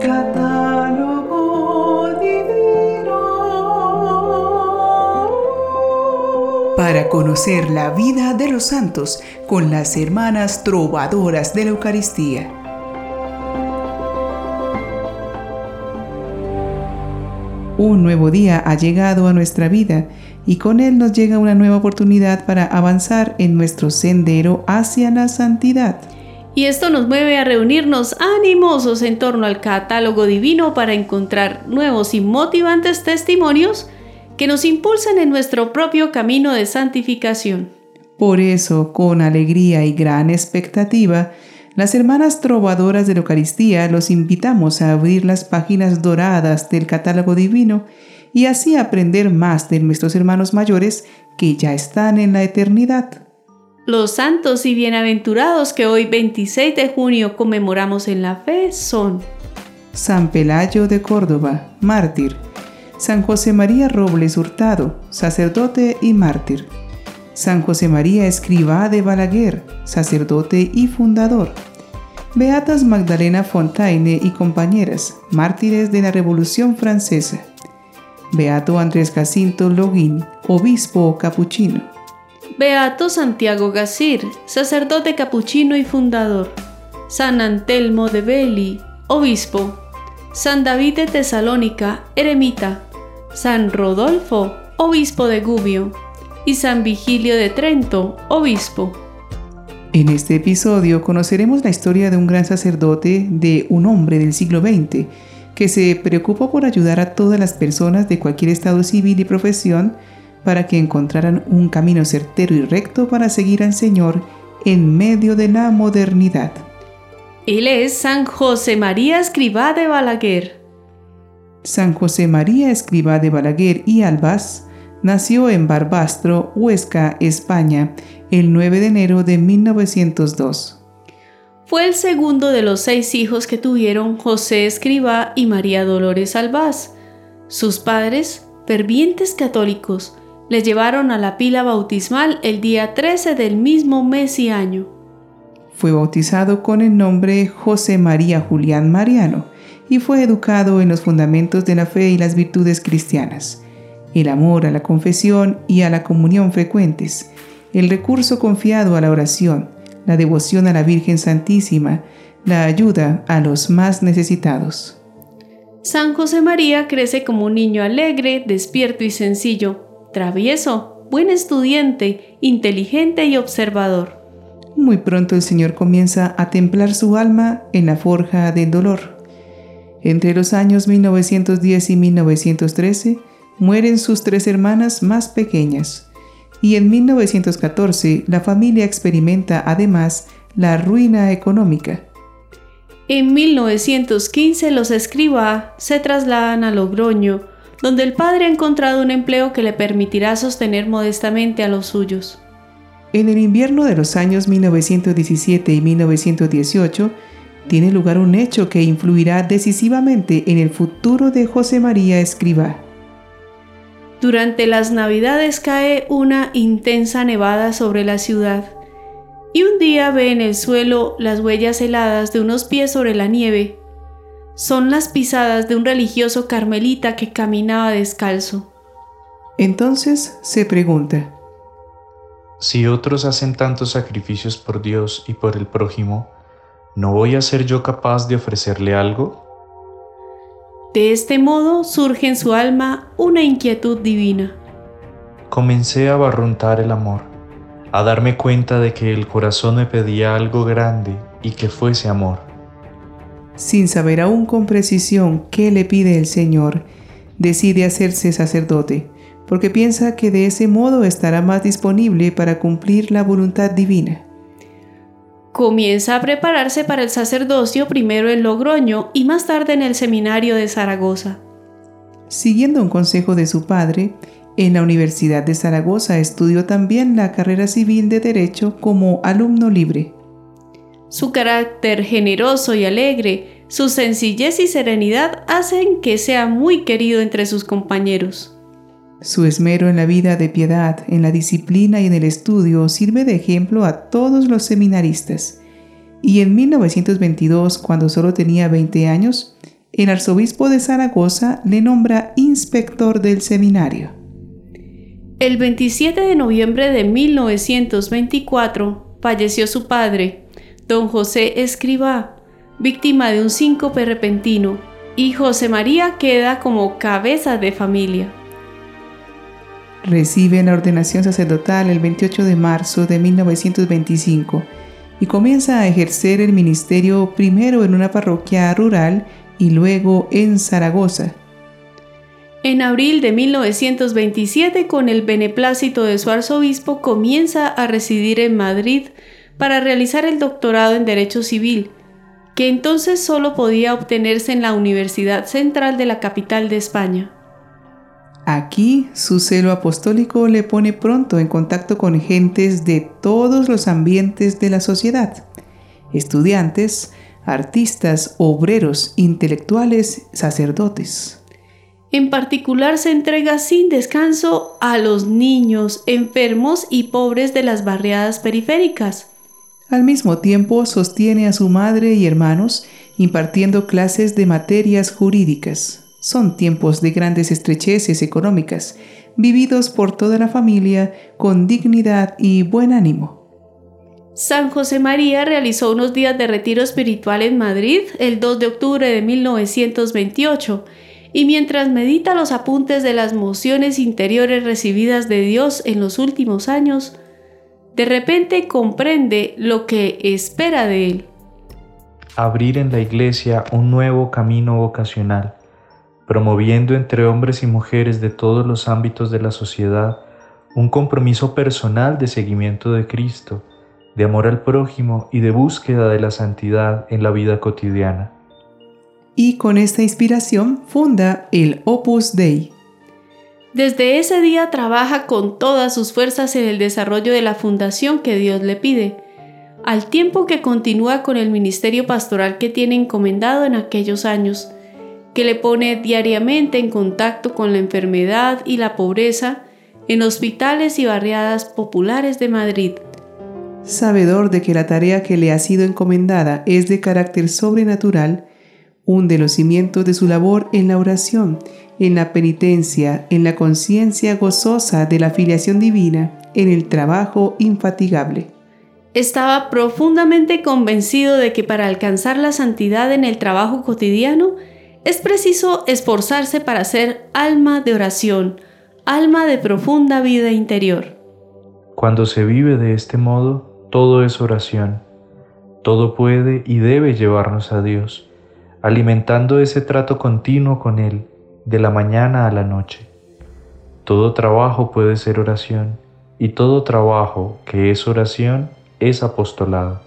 Catálogo Divino. Para conocer la vida de los santos con las hermanas trovadoras de la Eucaristía. Un nuevo día ha llegado a nuestra vida y con él nos llega una nueva oportunidad para avanzar en nuestro sendero hacia la santidad. Y esto nos mueve a reunirnos animosos en torno al catálogo divino para encontrar nuevos y motivantes testimonios que nos impulsen en nuestro propio camino de santificación. Por eso, con alegría y gran expectativa, las hermanas trovadoras de la Eucaristía los invitamos a abrir las páginas doradas del catálogo divino y así aprender más de nuestros hermanos mayores que ya están en la eternidad. Los santos y bienaventurados que hoy 26 de junio conmemoramos en la fe son San Pelayo de Córdoba, mártir. San José María Robles Hurtado, sacerdote y mártir. San José María Escribá de Balaguer, sacerdote y fundador. Beatas Magdalena Fontaine y compañeras, mártires de la Revolución Francesa. Beato Andrés Jacinto Login, obispo capuchino. Beato Santiago Gasir, sacerdote capuchino y fundador. San Antelmo de Beli, obispo. San David de Tesalónica, eremita. San Rodolfo, obispo de Gubbio y San Vigilio de Trento, obispo. En este episodio conoceremos la historia de un gran sacerdote, de un hombre del siglo XX, que se preocupó por ayudar a todas las personas de cualquier estado civil y profesión para que encontraran un camino certero y recto para seguir al Señor en medio de la modernidad. Él es San José María Escribá de Balaguer. San José María Escribá de Balaguer y Albaz Nació en Barbastro, Huesca, España, el 9 de enero de 1902. Fue el segundo de los seis hijos que tuvieron José Escribá y María Dolores Albaz. Sus padres, fervientes católicos, le llevaron a la pila bautismal el día 13 del mismo mes y año. Fue bautizado con el nombre José María Julián Mariano y fue educado en los fundamentos de la fe y las virtudes cristianas el amor a la confesión y a la comunión frecuentes, el recurso confiado a la oración, la devoción a la Virgen Santísima, la ayuda a los más necesitados. San José María crece como un niño alegre, despierto y sencillo, travieso, buen estudiante, inteligente y observador. Muy pronto el Señor comienza a templar su alma en la forja del dolor. Entre los años 1910 y 1913, mueren sus tres hermanas más pequeñas y en 1914 la familia experimenta además la ruina económica. En 1915 los escriba se trasladan a Logroño, donde el padre ha encontrado un empleo que le permitirá sostener modestamente a los suyos. En el invierno de los años 1917 y 1918 tiene lugar un hecho que influirá decisivamente en el futuro de José María Escribá. Durante las navidades cae una intensa nevada sobre la ciudad y un día ve en el suelo las huellas heladas de unos pies sobre la nieve. Son las pisadas de un religioso carmelita que caminaba descalzo. Entonces se pregunta, Si otros hacen tantos sacrificios por Dios y por el prójimo, ¿no voy a ser yo capaz de ofrecerle algo? De este modo surge en su alma una inquietud divina. Comencé a barruntar el amor, a darme cuenta de que el corazón me pedía algo grande y que fuese amor. Sin saber aún con precisión qué le pide el Señor, decide hacerse sacerdote, porque piensa que de ese modo estará más disponible para cumplir la voluntad divina. Comienza a prepararse para el sacerdocio primero en Logroño y más tarde en el seminario de Zaragoza. Siguiendo un consejo de su padre, en la Universidad de Zaragoza estudió también la carrera civil de Derecho como alumno libre. Su carácter generoso y alegre, su sencillez y serenidad hacen que sea muy querido entre sus compañeros. Su esmero en la vida de piedad, en la disciplina y en el estudio sirve de ejemplo a todos los seminaristas. Y en 1922, cuando solo tenía 20 años, el arzobispo de Zaragoza le nombra inspector del seminario. El 27 de noviembre de 1924 falleció su padre, don José Escribá, víctima de un síncope repentino, y José María queda como cabeza de familia. Recibe la ordenación sacerdotal el 28 de marzo de 1925 y comienza a ejercer el ministerio primero en una parroquia rural y luego en Zaragoza. En abril de 1927, con el beneplácito de su arzobispo, comienza a residir en Madrid para realizar el doctorado en Derecho Civil, que entonces solo podía obtenerse en la Universidad Central de la capital de España. Aquí su celo apostólico le pone pronto en contacto con gentes de todos los ambientes de la sociedad, estudiantes, artistas, obreros, intelectuales, sacerdotes. En particular se entrega sin descanso a los niños enfermos y pobres de las barriadas periféricas. Al mismo tiempo sostiene a su madre y hermanos impartiendo clases de materias jurídicas. Son tiempos de grandes estrecheces económicas, vividos por toda la familia con dignidad y buen ánimo. San José María realizó unos días de retiro espiritual en Madrid el 2 de octubre de 1928 y mientras medita los apuntes de las mociones interiores recibidas de Dios en los últimos años, de repente comprende lo que espera de él. Abrir en la iglesia un nuevo camino vocacional, promoviendo entre hombres y mujeres de todos los ámbitos de la sociedad un compromiso personal de seguimiento de Cristo, de amor al prójimo y de búsqueda de la santidad en la vida cotidiana. Y con esta inspiración funda el Opus Dei. Desde ese día trabaja con todas sus fuerzas en el desarrollo de la fundación que Dios le pide, al tiempo que continúa con el ministerio pastoral que tiene encomendado en aquellos años, que le pone diariamente en contacto con la enfermedad y la pobreza en hospitales y barriadas populares de Madrid. Sabedor de que la tarea que le ha sido encomendada es de carácter sobrenatural, un de los cimientos de su labor en la oración, en la penitencia, en la conciencia gozosa de la filiación divina, en el trabajo infatigable. Estaba profundamente convencido de que para alcanzar la santidad en el trabajo cotidiano es preciso esforzarse para ser alma de oración, alma de profunda vida interior. Cuando se vive de este modo, todo es oración. Todo puede y debe llevarnos a Dios, alimentando ese trato continuo con Él, de la mañana a la noche. Todo trabajo puede ser oración, y todo trabajo que es oración es apostolado.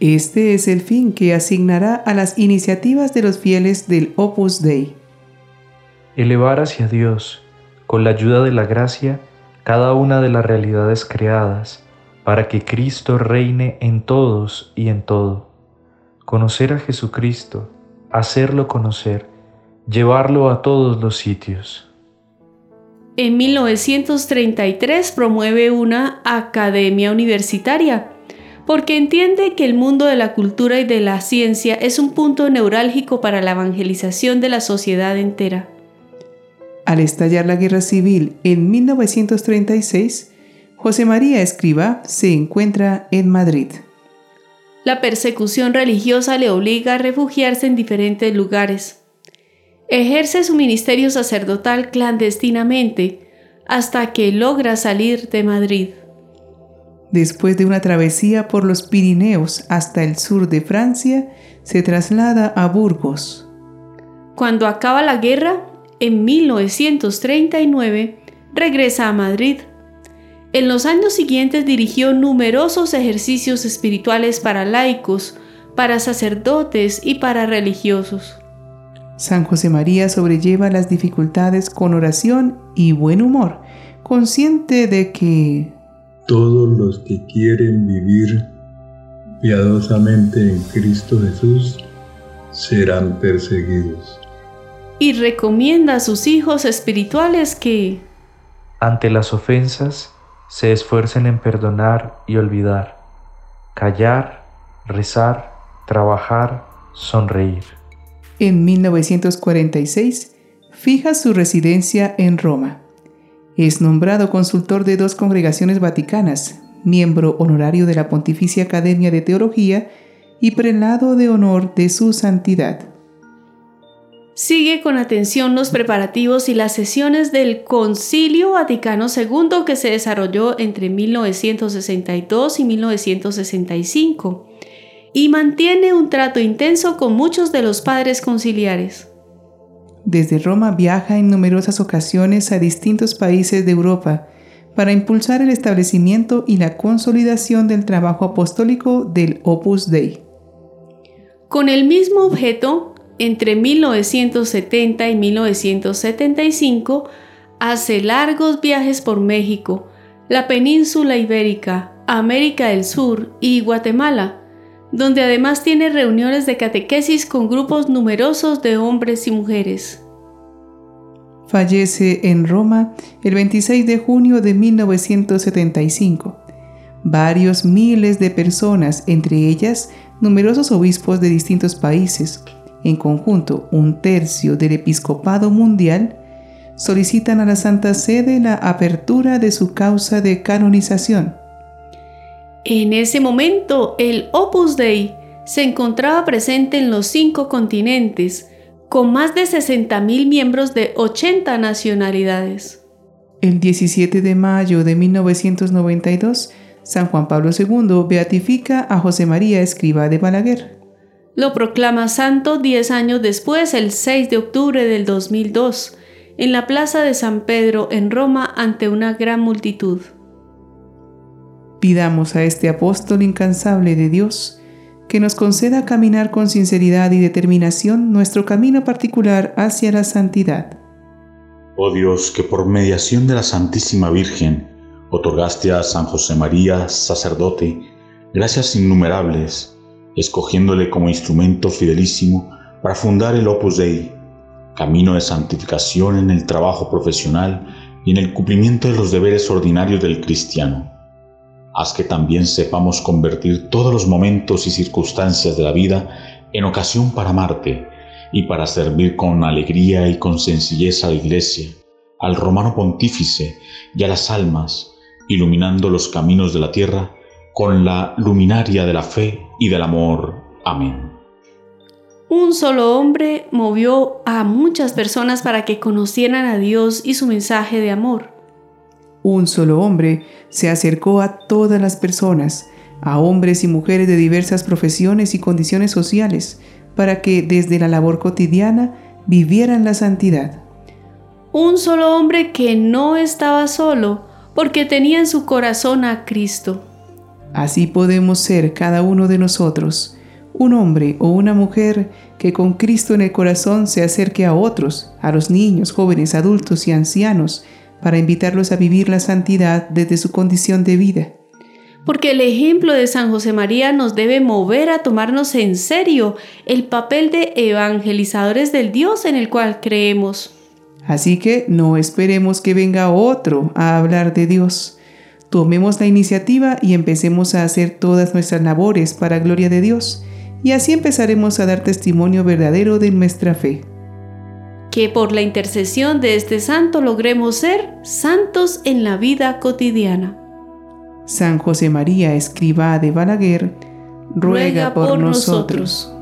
Este es el fin que asignará a las iniciativas de los fieles del Opus Dei. Elevar hacia Dios, con la ayuda de la gracia, cada una de las realidades creadas, para que Cristo reine en todos y en todo. Conocer a Jesucristo, hacerlo conocer, llevarlo a todos los sitios. En 1933 promueve una academia universitaria porque entiende que el mundo de la cultura y de la ciencia es un punto neurálgico para la evangelización de la sociedad entera. Al estallar la guerra civil en 1936, José María Escriba se encuentra en Madrid. La persecución religiosa le obliga a refugiarse en diferentes lugares. Ejerce su ministerio sacerdotal clandestinamente hasta que logra salir de Madrid. Después de una travesía por los Pirineos hasta el sur de Francia, se traslada a Burgos. Cuando acaba la guerra, en 1939, regresa a Madrid en los años siguientes dirigió numerosos ejercicios espirituales para laicos, para sacerdotes y para religiosos. San José María sobrelleva las dificultades con oración y buen humor, consciente de que todos los que quieren vivir piadosamente en Cristo Jesús serán perseguidos. Y recomienda a sus hijos espirituales que, ante las ofensas, se esfuercen en perdonar y olvidar, callar, rezar, trabajar, sonreír. En 1946 fija su residencia en Roma. Es nombrado consultor de dos congregaciones vaticanas, miembro honorario de la Pontificia Academia de Teología y prelado de honor de su santidad. Sigue con atención los preparativos y las sesiones del Concilio Vaticano II que se desarrolló entre 1962 y 1965 y mantiene un trato intenso con muchos de los padres conciliares. Desde Roma viaja en numerosas ocasiones a distintos países de Europa para impulsar el establecimiento y la consolidación del trabajo apostólico del Opus Dei. Con el mismo objeto, entre 1970 y 1975, hace largos viajes por México, la península ibérica, América del Sur y Guatemala, donde además tiene reuniones de catequesis con grupos numerosos de hombres y mujeres. Fallece en Roma el 26 de junio de 1975. Varios miles de personas, entre ellas numerosos obispos de distintos países, en conjunto un tercio del episcopado mundial, solicitan a la Santa Sede la apertura de su causa de canonización. En ese momento, el Opus Dei se encontraba presente en los cinco continentes, con más de 60.000 miembros de 80 nacionalidades. El 17 de mayo de 1992, San Juan Pablo II beatifica a José María Escriba de Balaguer. Lo proclama santo 10 años después, el 6 de octubre del 2002, en la Plaza de San Pedro en Roma ante una gran multitud. Pidamos a este apóstol incansable de Dios que nos conceda caminar con sinceridad y determinación nuestro camino particular hacia la santidad. Oh Dios, que por mediación de la Santísima Virgen otorgaste a San José María, sacerdote, gracias innumerables, escogiéndole como instrumento fidelísimo para fundar el Opus Dei, camino de santificación en el trabajo profesional y en el cumplimiento de los deberes ordinarios del cristiano. Haz que también sepamos convertir todos los momentos y circunstancias de la vida en ocasión para amarte y para servir con alegría y con sencillez a la Iglesia, al romano pontífice y a las almas, iluminando los caminos de la tierra con la luminaria de la fe y del amor. Amén. Un solo hombre movió a muchas personas para que conocieran a Dios y su mensaje de amor. Un solo hombre se acercó a todas las personas, a hombres y mujeres de diversas profesiones y condiciones sociales, para que desde la labor cotidiana vivieran la santidad. Un solo hombre que no estaba solo, porque tenía en su corazón a Cristo. Así podemos ser cada uno de nosotros, un hombre o una mujer que con Cristo en el corazón se acerque a otros, a los niños, jóvenes, adultos y ancianos, para invitarlos a vivir la santidad desde su condición de vida. Porque el ejemplo de San José María nos debe mover a tomarnos en serio el papel de evangelizadores del Dios en el cual creemos. Así que no esperemos que venga otro a hablar de Dios. Tomemos la iniciativa y empecemos a hacer todas nuestras labores para gloria de Dios, y así empezaremos a dar testimonio verdadero de nuestra fe que por la intercesión de este santo logremos ser santos en la vida cotidiana. San José María, escriba de Balaguer, ruega, por, nosotros.